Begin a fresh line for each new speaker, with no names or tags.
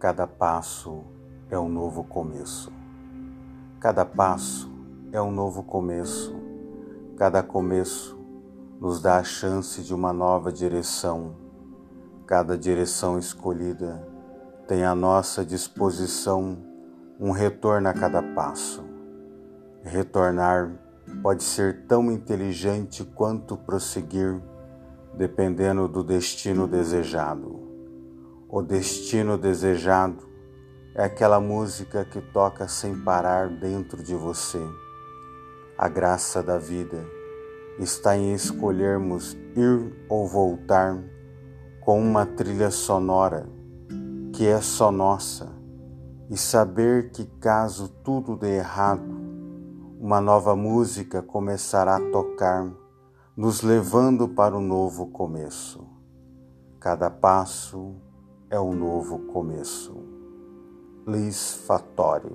Cada passo é um novo começo. Cada passo é um novo começo. Cada começo nos dá a chance de uma nova direção. Cada direção escolhida tem à nossa disposição um retorno a cada passo. Retornar pode ser tão inteligente quanto prosseguir, dependendo do destino desejado. O destino desejado é aquela música que toca sem parar dentro de você. A graça da vida está em escolhermos ir ou voltar com uma trilha sonora que é só nossa e saber que caso tudo dê errado, uma nova música começará a tocar, nos levando para um novo começo. Cada passo é um novo começo. Lis Fattori.